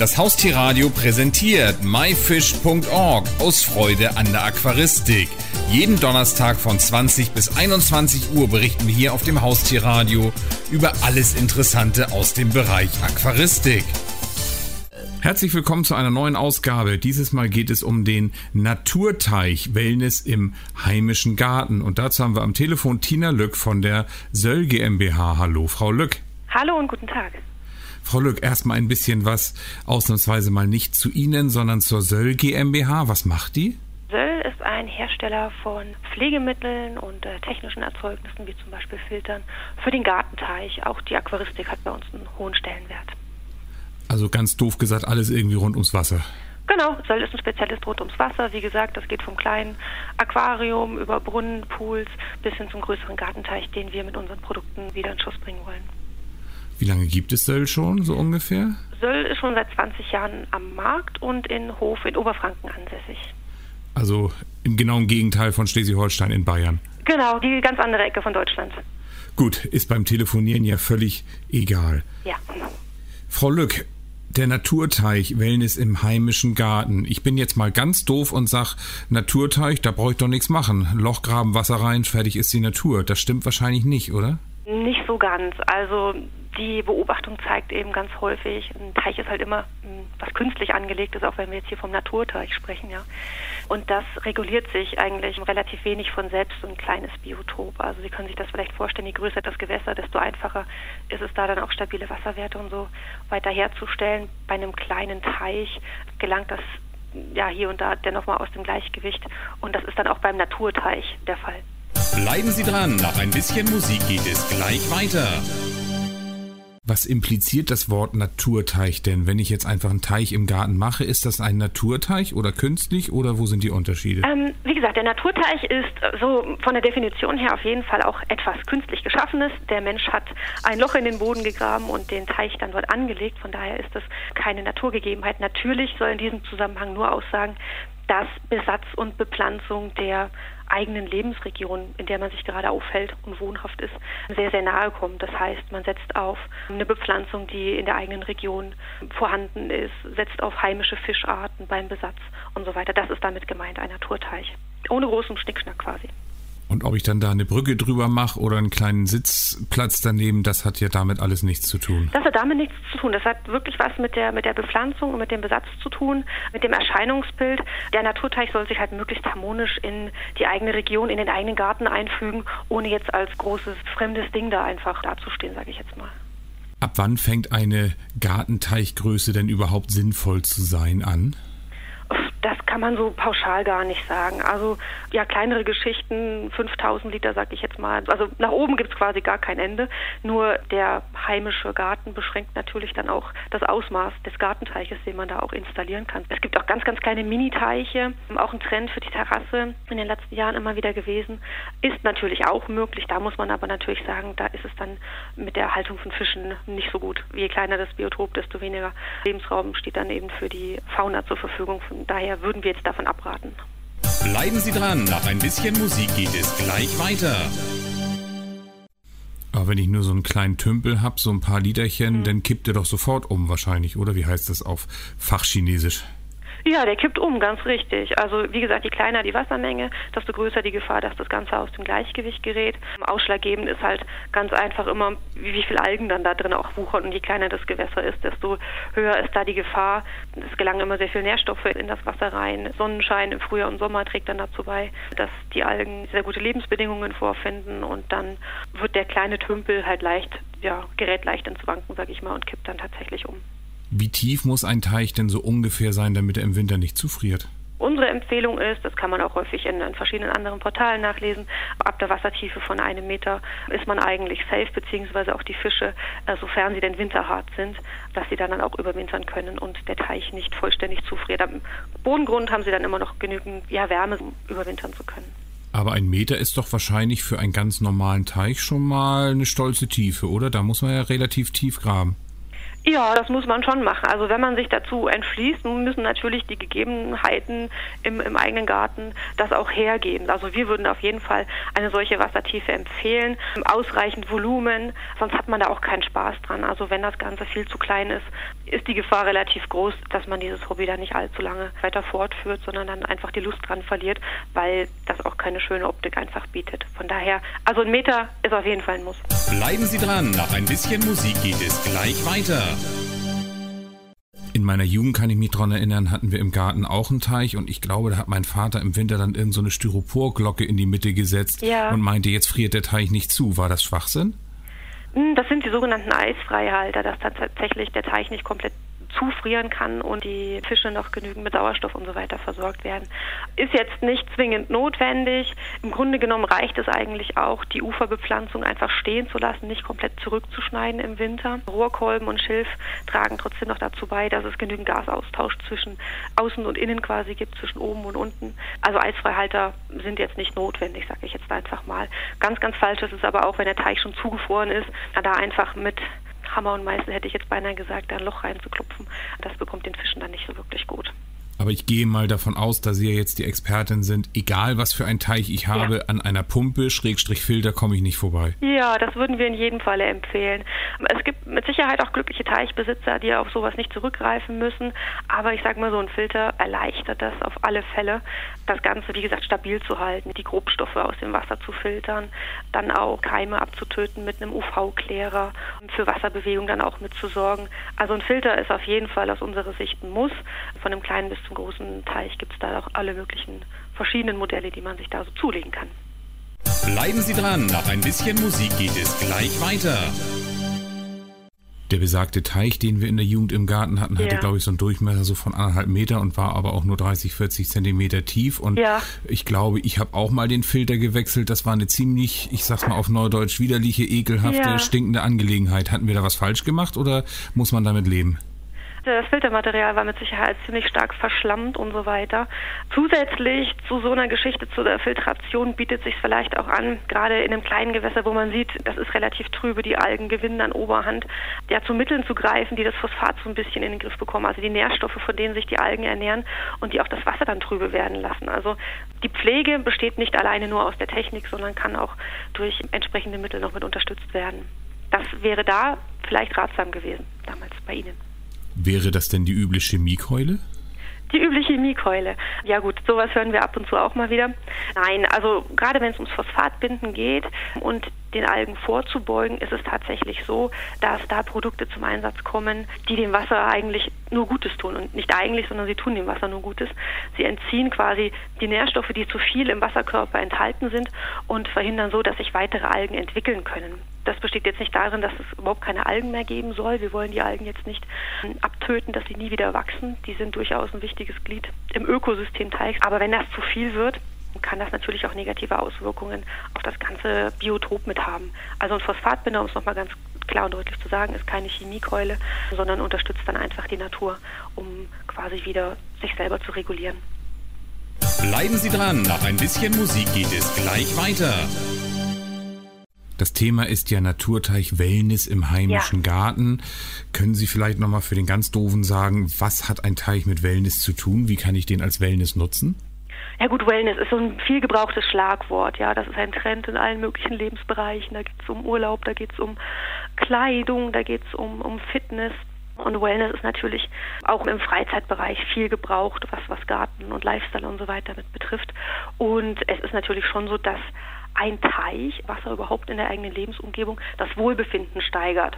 Das Haustierradio präsentiert myfish.org aus Freude an der Aquaristik. Jeden Donnerstag von 20 bis 21 Uhr berichten wir hier auf dem Haustierradio über alles Interessante aus dem Bereich Aquaristik. Herzlich willkommen zu einer neuen Ausgabe. Dieses Mal geht es um den Naturteich Wellness im heimischen Garten. Und dazu haben wir am Telefon Tina Lück von der Söll GmbH. Hallo, Frau Lück. Hallo und guten Tag. Frau Lück, erstmal ein bisschen was, ausnahmsweise mal nicht zu Ihnen, sondern zur Söll GmbH. Was macht die? Söll ist ein Hersteller von Pflegemitteln und äh, technischen Erzeugnissen, wie zum Beispiel Filtern, für den Gartenteich. Auch die Aquaristik hat bei uns einen hohen Stellenwert. Also ganz doof gesagt, alles irgendwie rund ums Wasser. Genau, Söll ist ein Spezialist rund ums Wasser. Wie gesagt, das geht vom kleinen Aquarium über Brunnen, Pools bis hin zum größeren Gartenteich, den wir mit unseren Produkten wieder in Schuss bringen wollen. Wie lange gibt es Söll schon, so ungefähr? Söll ist schon seit 20 Jahren am Markt und in Hof in Oberfranken ansässig. Also im genauen Gegenteil von Schleswig-Holstein in Bayern. Genau, die ganz andere Ecke von Deutschland. Gut, ist beim Telefonieren ja völlig egal. Ja. Frau Lück, der Naturteich Wellness im heimischen Garten. Ich bin jetzt mal ganz doof und sag, Naturteich, da brauche ich doch nichts machen. Loch graben, Wasser rein, fertig ist die Natur. Das stimmt wahrscheinlich nicht, oder? Nicht so ganz. Also die Beobachtung zeigt eben ganz häufig, ein Teich ist halt immer hm, was künstlich angelegt ist, auch wenn wir jetzt hier vom Naturteich sprechen, ja. Und das reguliert sich eigentlich relativ wenig von selbst, so ein kleines Biotop. Also Sie können sich das vielleicht vorstellen, je größer das Gewässer, desto einfacher ist es da dann auch stabile Wasserwerte und so weiter herzustellen. Bei einem kleinen Teich gelangt das ja hier und da dennoch mal aus dem Gleichgewicht und das ist dann auch beim Naturteich der Fall. Bleiben Sie dran, nach ein bisschen Musik geht es gleich weiter. Was impliziert das Wort Naturteich denn? Wenn ich jetzt einfach einen Teich im Garten mache, ist das ein Naturteich oder künstlich oder wo sind die Unterschiede? Ähm, wie gesagt, der Naturteich ist so von der Definition her auf jeden Fall auch etwas künstlich Geschaffenes. Der Mensch hat ein Loch in den Boden gegraben und den Teich dann dort angelegt. Von daher ist das keine Naturgegebenheit. Natürlich soll in diesem Zusammenhang nur aussagen, dass Besatz und Bepflanzung der eigenen Lebensregion, in der man sich gerade aufhält und wohnhaft ist, sehr, sehr nahe kommt. Das heißt, man setzt auf eine Bepflanzung, die in der eigenen Region vorhanden ist, setzt auf heimische Fischarten beim Besatz und so weiter. Das ist damit gemeint, ein Naturteich. Ohne großen Schnickschnack quasi. Und ob ich dann da eine Brücke drüber mache oder einen kleinen Sitzplatz daneben, das hat ja damit alles nichts zu tun. Das hat damit nichts zu tun. Das hat wirklich was mit der, mit der Bepflanzung und mit dem Besatz zu tun, mit dem Erscheinungsbild. Der Naturteich soll sich halt möglichst harmonisch in die eigene Region, in den eigenen Garten einfügen, ohne jetzt als großes fremdes Ding da einfach dazustehen, sage ich jetzt mal. Ab wann fängt eine Gartenteichgröße denn überhaupt sinnvoll zu sein an? Das kann man so pauschal gar nicht sagen. Also ja, kleinere Geschichten, 5000 Liter, sag ich jetzt mal. Also nach oben gibt es quasi gar kein Ende. Nur der heimische Garten beschränkt natürlich dann auch das Ausmaß des Gartenteiches, den man da auch installieren kann. Es gibt auch ganz, ganz kleine Mini-Teiche. Auch ein Trend für die Terrasse in den letzten Jahren immer wieder gewesen. Ist natürlich auch möglich. Da muss man aber natürlich sagen, da ist es dann mit der Haltung von Fischen nicht so gut. Je kleiner das Biotop, desto weniger Lebensraum steht dann eben für die Fauna zur Verfügung. Von daher würden wir jetzt davon abraten. Bleiben Sie dran, nach ein bisschen Musik geht es gleich weiter. Aber wenn ich nur so einen kleinen Tümpel habe, so ein paar Liederchen, mhm. dann kippt er doch sofort um wahrscheinlich, oder? Wie heißt das auf Fachchinesisch? Ja, der kippt um, ganz richtig. Also wie gesagt, je kleiner die Wassermenge, desto größer die Gefahr, dass das Ganze aus dem Gleichgewicht gerät. Ausschlaggebend ist halt ganz einfach immer, wie viel Algen dann da drin auch wuchern. Und je kleiner das Gewässer ist, desto höher ist da die Gefahr. Es gelangen immer sehr viel Nährstoffe in das Wasser rein. Sonnenschein im Frühjahr und Sommer trägt dann dazu bei, dass die Algen sehr gute Lebensbedingungen vorfinden. Und dann wird der kleine Tümpel halt leicht, ja, gerät leicht ins Wanken, sag ich mal, und kippt dann tatsächlich um. Wie tief muss ein Teich denn so ungefähr sein, damit er im Winter nicht zufriert? Unsere Empfehlung ist, das kann man auch häufig in, in, verschiedenen anderen Portalen nachlesen, ab der Wassertiefe von einem Meter ist man eigentlich safe, beziehungsweise auch die Fische, äh, sofern sie denn winterhart sind, dass sie dann, dann auch überwintern können und der Teich nicht vollständig zufriert. Am Bodengrund haben sie dann immer noch genügend ja, Wärme, um überwintern zu können. Aber ein Meter ist doch wahrscheinlich für einen ganz normalen Teich schon mal eine stolze Tiefe, oder? Da muss man ja relativ tief graben. Ja, das muss man schon machen. Also wenn man sich dazu entschließt, müssen natürlich die Gegebenheiten im, im eigenen Garten das auch hergeben. Also wir würden auf jeden Fall eine solche Wassertiefe empfehlen, ausreichend Volumen, sonst hat man da auch keinen Spaß dran. Also wenn das Ganze viel zu klein ist, ist die Gefahr relativ groß, dass man dieses Hobby dann nicht allzu lange weiter fortführt, sondern dann einfach die Lust dran verliert, weil das auch keine schöne Optik einfach bietet. Von daher, also ein Meter ist auf jeden Fall ein Muss. Bleiben Sie dran, nach ein bisschen Musik geht es gleich weiter. In meiner Jugend kann ich mich daran erinnern, hatten wir im Garten auch einen Teich und ich glaube, da hat mein Vater im Winter dann irgendeine so Styroporglocke in die Mitte gesetzt ja. und meinte, jetzt friert der Teich nicht zu. War das Schwachsinn? Hm, das sind die sogenannten Eisfreihalter, dass tatsächlich der Teich nicht komplett zufrieren kann und die Fische noch genügend mit Sauerstoff und so weiter versorgt werden. Ist jetzt nicht zwingend notwendig. Im Grunde genommen reicht es eigentlich auch, die Uferbepflanzung einfach stehen zu lassen, nicht komplett zurückzuschneiden im Winter. Rohrkolben und Schilf tragen trotzdem noch dazu bei, dass es genügend Gasaustausch zwischen außen und innen quasi gibt, zwischen oben und unten. Also Eisfreihalter sind jetzt nicht notwendig, sage ich jetzt einfach mal. Ganz, ganz falsch ist es aber auch, wenn der Teich schon zugefroren ist, da einfach mit Hammer und Meißel hätte ich jetzt beinahe gesagt, da ein Loch reinzuklopfen. Das bekommt den Fischen dann nicht so wirklich gut. Aber ich gehe mal davon aus, dass Sie ja jetzt die Expertin sind. Egal, was für ein Teich ich habe, ja. an einer Pumpe, Schrägstrich Filter, komme ich nicht vorbei. Ja, das würden wir in jedem Falle empfehlen. Es gibt mit Sicherheit auch glückliche Teichbesitzer, die auf sowas nicht zurückgreifen müssen. Aber ich sage mal, so ein Filter erleichtert das auf alle Fälle, das Ganze, wie gesagt, stabil zu halten, die Grobstoffe aus dem Wasser zu filtern, dann auch Keime abzutöten mit einem UV-Klärer, für Wasserbewegung dann auch mitzusorgen. Also ein Filter ist auf jeden Fall aus unserer Sicht ein Muss, von einem kleinen bis zum großen Teich gibt es da auch alle möglichen verschiedenen Modelle, die man sich da so zulegen kann. Bleiben Sie dran, nach ein bisschen Musik geht es gleich weiter. Der besagte Teich, den wir in der Jugend im Garten hatten, hatte, glaube ich, so einen Durchmesser so von anderthalb Meter und war aber auch nur 30, 40 Zentimeter tief. Und ja. ich glaube, ich habe auch mal den Filter gewechselt. Das war eine ziemlich, ich sag's mal auf Neudeutsch, widerliche, ekelhafte, ja. stinkende Angelegenheit. Hatten wir da was falsch gemacht oder muss man damit leben? Das Filtermaterial war mit Sicherheit ziemlich stark verschlammt und so weiter. Zusätzlich zu so einer Geschichte zu der Filtration bietet sich vielleicht auch an, gerade in einem kleinen Gewässer, wo man sieht, das ist relativ trübe, die Algen gewinnen an Oberhand, ja zu Mitteln zu greifen, die das Phosphat so ein bisschen in den Griff bekommen, also die Nährstoffe, von denen sich die Algen ernähren und die auch das Wasser dann trübe werden lassen. Also die Pflege besteht nicht alleine nur aus der Technik, sondern kann auch durch entsprechende Mittel noch mit unterstützt werden. Das wäre da vielleicht ratsam gewesen, damals bei Ihnen. Wäre das denn die übliche Chemiekeule? Die übliche Chemiekeule. Ja gut, sowas hören wir ab und zu auch mal wieder. Nein, also gerade wenn es ums Phosphatbinden geht und den Algen vorzubeugen, ist es tatsächlich so, dass da Produkte zum Einsatz kommen, die dem Wasser eigentlich nur Gutes tun. Und nicht eigentlich, sondern sie tun dem Wasser nur Gutes. Sie entziehen quasi die Nährstoffe, die zu viel im Wasserkörper enthalten sind und verhindern so, dass sich weitere Algen entwickeln können. Das besteht jetzt nicht darin, dass es überhaupt keine Algen mehr geben soll. Wir wollen die Algen jetzt nicht abtöten, dass sie nie wieder wachsen. Die sind durchaus ein wichtiges Glied im Ökosystem Teichs. Aber wenn das zu viel wird, kann das natürlich auch negative Auswirkungen auf das ganze Biotop mit haben. Also ein Phosphatbinder, um es nochmal ganz klar und deutlich zu sagen, ist keine Chemiekeule, sondern unterstützt dann einfach die Natur, um quasi wieder sich selber zu regulieren. Bleiben Sie dran, nach ein bisschen Musik geht es gleich weiter. Das Thema ist ja Naturteich Wellness im heimischen ja. Garten. Können Sie vielleicht nochmal für den ganz Doofen sagen, was hat ein Teich mit Wellness zu tun? Wie kann ich den als Wellness nutzen? Ja gut, Wellness ist so ein viel gebrauchtes Schlagwort. Ja, das ist ein Trend in allen möglichen Lebensbereichen. Da geht es um Urlaub, da geht es um Kleidung, da geht es um, um Fitness. Und Wellness ist natürlich auch im Freizeitbereich viel gebraucht, was, was Garten und Lifestyle und so weiter mit betrifft. Und es ist natürlich schon so, dass ein Teich, Wasser überhaupt in der eigenen Lebensumgebung, das Wohlbefinden steigert.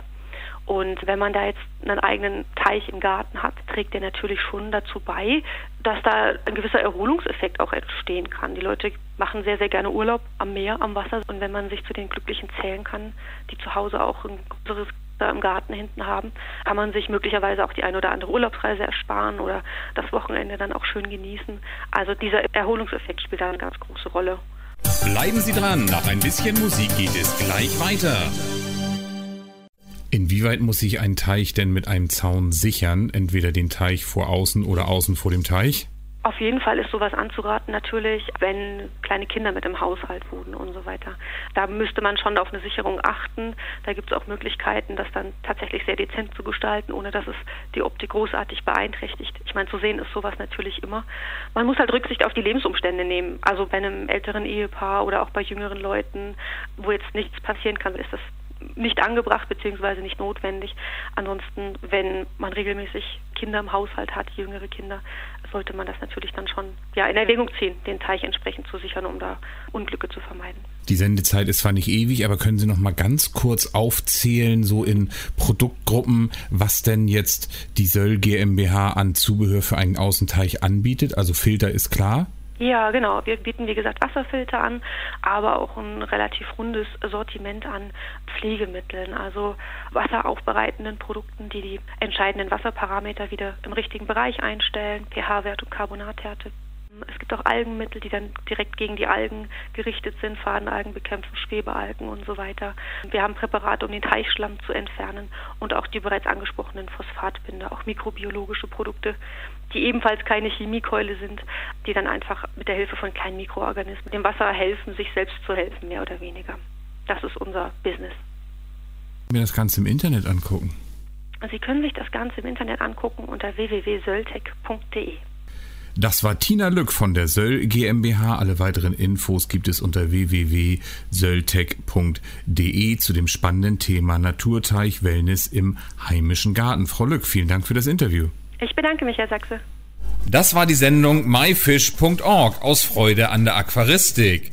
Und wenn man da jetzt einen eigenen Teich im Garten hat, trägt der natürlich schon dazu bei, dass da ein gewisser Erholungseffekt auch entstehen kann. Die Leute machen sehr, sehr gerne Urlaub am Meer, am Wasser. Und wenn man sich zu den Glücklichen zählen kann, die zu Hause auch ein größeres im Garten hinten haben, kann man sich möglicherweise auch die ein oder andere Urlaubsreise ersparen oder das Wochenende dann auch schön genießen. Also dieser Erholungseffekt spielt da eine ganz große Rolle. Bleiben Sie dran, nach ein bisschen Musik geht es gleich weiter. Inwieweit muss sich ein Teich denn mit einem Zaun sichern? Entweder den Teich vor außen oder außen vor dem Teich? Auf jeden Fall ist sowas anzuraten natürlich, wenn kleine Kinder mit im Haushalt wohnen und so weiter. Da müsste man schon auf eine Sicherung achten. Da gibt es auch Möglichkeiten, das dann tatsächlich sehr dezent zu gestalten, ohne dass es die Optik großartig beeinträchtigt. Ich meine, zu sehen ist sowas natürlich immer. Man muss halt Rücksicht auf die Lebensumstände nehmen. Also bei einem älteren Ehepaar oder auch bei jüngeren Leuten, wo jetzt nichts passieren kann, ist das nicht angebracht bzw. nicht notwendig. Ansonsten, wenn man regelmäßig Kinder im Haushalt hat, jüngere Kinder, sollte man das natürlich dann schon ja, in Erwägung ziehen, den Teich entsprechend zu sichern, um da Unglücke zu vermeiden. Die Sendezeit ist zwar nicht ewig, aber können Sie noch mal ganz kurz aufzählen, so in Produktgruppen, was denn jetzt die Söll GmbH an Zubehör für einen Außenteich anbietet? Also Filter ist klar. Ja, genau. Wir bieten, wie gesagt, Wasserfilter an, aber auch ein relativ rundes Sortiment an Pflegemitteln, also wasseraufbereitenden Produkten, die die entscheidenden Wasserparameter wieder im richtigen Bereich einstellen, pH-Wert und Carbonathärte. Es gibt auch Algenmittel, die dann direkt gegen die Algen gerichtet sind, Fadenalgen bekämpfen, Schwebealgen und so weiter. Wir haben Präparate, um den Teichschlamm zu entfernen und auch die bereits angesprochenen Phosphatbinder, auch mikrobiologische Produkte, die ebenfalls keine Chemiekeule sind, die dann einfach mit der Hilfe von kleinen Mikroorganismen dem Wasser helfen, sich selbst zu helfen, mehr oder weniger. Das ist unser Business. Mir das Ganze im Internet angucken. Sie können sich das Ganze im Internet angucken unter www.söltec.de. Das war Tina Lück von der Söll GmbH. Alle weiteren Infos gibt es unter www.sölltech.de zu dem spannenden Thema Naturteich Wellness im heimischen Garten. Frau Lück, vielen Dank für das Interview. Ich bedanke mich, Herr Sachse. Das war die Sendung myfish.org aus Freude an der Aquaristik.